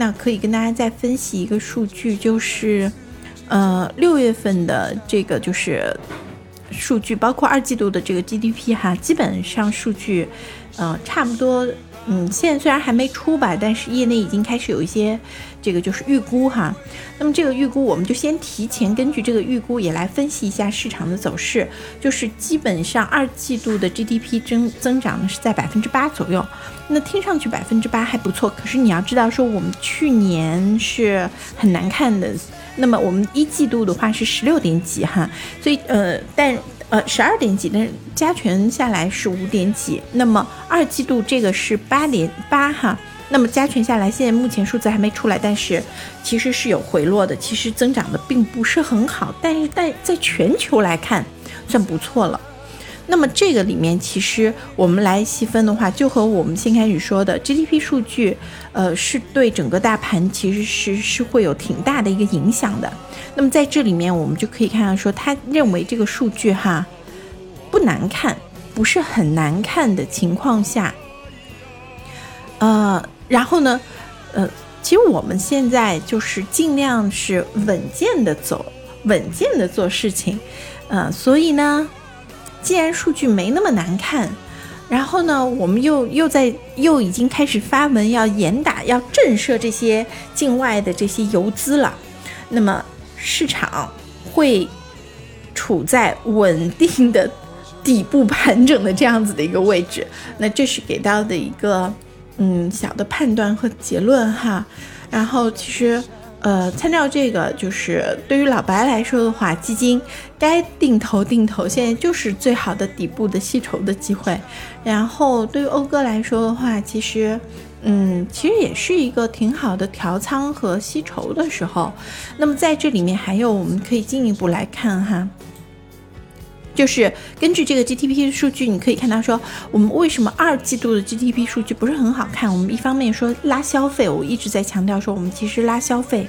那可以跟大家再分析一个数据，就是呃六月份的这个就是数据，包括二季度的这个 GDP 哈，基本上数据呃差不多。嗯，现在虽然还没出吧，但是业内已经开始有一些这个就是预估哈。那么这个预估，我们就先提前根据这个预估也来分析一下市场的走势。就是基本上二季度的 GDP 增增长呢是在百分之八左右，那听上去百分之八还不错。可是你要知道说，我们去年是很难看的。那么我们一季度的话是十六点几哈，所以呃，但。呃，十二点几，但是加权下来是五点几。那么二季度这个是八点八哈，那么加权下来，现在目前数字还没出来，但是其实是有回落的，其实增长的并不是很好，但是但在全球来看算不错了。那么这个里面，其实我们来细分的话，就和我们先开始说的 GDP 数据，呃，是对整个大盘其实是是会有挺大的一个影响的。那么在这里面，我们就可以看到说，他认为这个数据哈不难看，不是很难看的情况下，呃，然后呢，呃，其实我们现在就是尽量是稳健的走，稳健的做事情，呃，所以呢。既然数据没那么难看，然后呢，我们又又在又已经开始发文要严打要震慑这些境外的这些游资了，那么市场会处在稳定的底部盘整的这样子的一个位置，那这是给到的一个嗯小的判断和结论哈，然后其实。呃，参照这个，就是对于老白来说的话，基金该定投定投，现在就是最好的底部的吸筹的机会。然后对于欧哥来说的话，其实，嗯，其实也是一个挺好的调仓和吸筹的时候。那么在这里面还有，我们可以进一步来看哈。就是根据这个 GDP 的数据，你可以看到说，我们为什么二季度的 GDP 数据不是很好看？我们一方面说拉消费，我一直在强调说，我们其实拉消费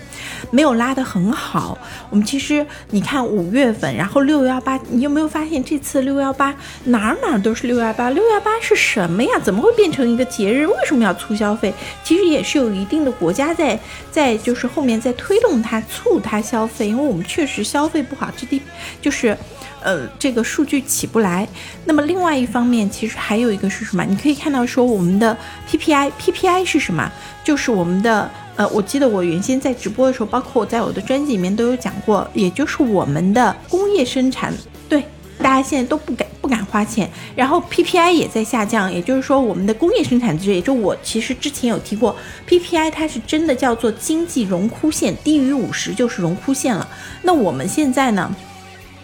没有拉得很好。我们其实你看五月份，然后六幺八，你有没有发现这次六幺八哪儿哪儿都是六幺八？六幺八是什么呀？怎么会变成一个节日？为什么要促消费？其实也是有一定的国家在在就是后面在推动它促它消费，因为我们确实消费不好，GDP 就是。呃，这个数据起不来。那么另外一方面，其实还有一个是什么？你可以看到说，我们的 PPI，PPI 是什么？就是我们的呃，我记得我原先在直播的时候，包括我在我的专辑里面都有讲过，也就是我们的工业生产。对，大家现在都不敢不敢花钱，然后 PPI 也在下降，也就是说我们的工业生产值，也就我其实之前有提过，PPI 它是真的叫做经济荣枯线，低于五十就是荣枯线了。那我们现在呢？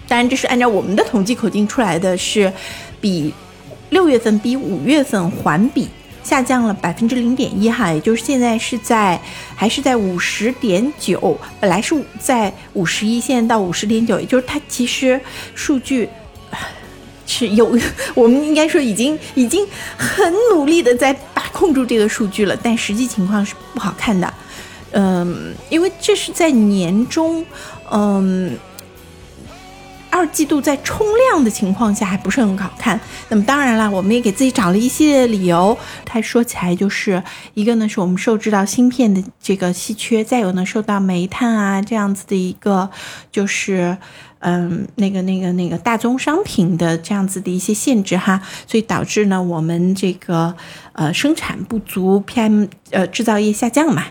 当然，这是按照我们的统计口径出来的，是比六月份比五月份环比下降了百分之零点一哈，也就是现在是在还是在五十点九，本来是在五十一，现在到五十点九，也就是它其实数据是有，我们应该说已经已经很努力的在把控住这个数据了，但实际情况是不好看的，嗯，因为这是在年中，嗯。二季度在冲量的情况下还不是很好看，那么当然了，我们也给自己找了一系列的理由。它说起来就是一个呢，是我们受制到芯片的这个稀缺，再有呢，受到煤炭啊这样子的一个就是。嗯，那个、那个、那个大宗商品的这样子的一些限制哈，所以导致呢我们这个呃生产不足，PM 呃制造业下降嘛，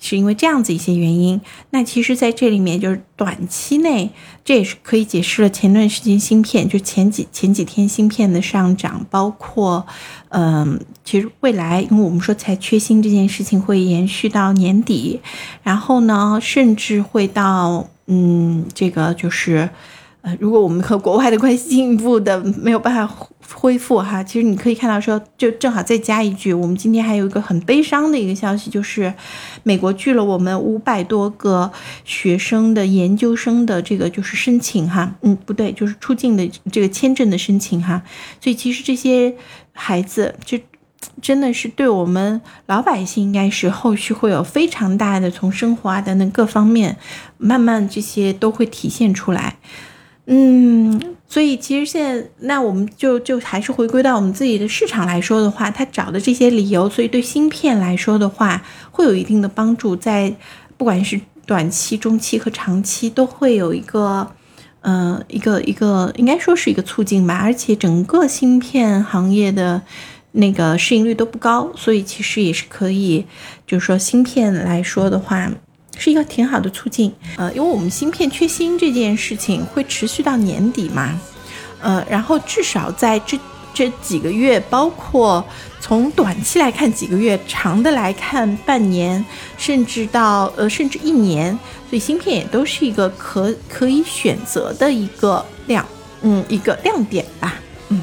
是因为这样子一些原因。那其实在这里面就是短期内，这也是可以解释了前段时间芯片就前几前几天芯片的上涨，包括嗯，其实未来因为我们说才缺芯这件事情会延续到年底，然后呢甚至会到。嗯，这个就是，呃，如果我们和国外的关系进一步的没有办法恢复哈，其实你可以看到说，就正好再加一句，我们今天还有一个很悲伤的一个消息，就是美国拒了我们五百多个学生的研究生的这个就是申请哈，嗯，不对，就是出境的这个签证的申请哈，所以其实这些孩子就。真的是对我们老百姓，应该是后续会有非常大的从生活啊等等各方面，慢慢这些都会体现出来。嗯，所以其实现在，那我们就就还是回归到我们自己的市场来说的话，他找的这些理由，所以对芯片来说的话，会有一定的帮助，在不管是短期、中期和长期，都会有一个，呃，一个一个，应该说是一个促进吧。而且整个芯片行业的那个市盈率都不高，所以其实也是可以，就是说芯片来说的话。是一个挺好的促进，呃，因为我们芯片缺芯这件事情会持续到年底嘛，呃，然后至少在这这几个月，包括从短期来看几个月，长的来看半年，甚至到呃甚至一年，所以芯片也都是一个可可以选择的一个亮，嗯，一个亮点吧，嗯，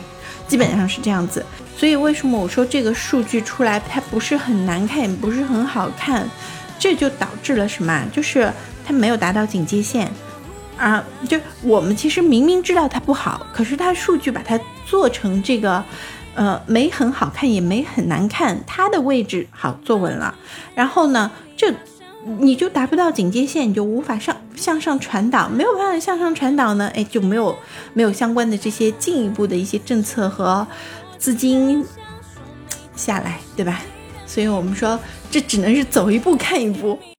基本上是这样子。所以为什么我说这个数据出来它不是很难看，也不是很好看？这就导致了什么？就是它没有达到警戒线，啊，就我们其实明明知道它不好，可是它数据把它做成这个，呃，没很好看，也没很难看，它的位置好坐稳了。然后呢，这你就达不到警戒线，你就无法上向上传导，没有办法向上传导呢，哎，就没有没有相关的这些进一步的一些政策和资金下来，对吧？所以我们说。这只能是走一步看一步。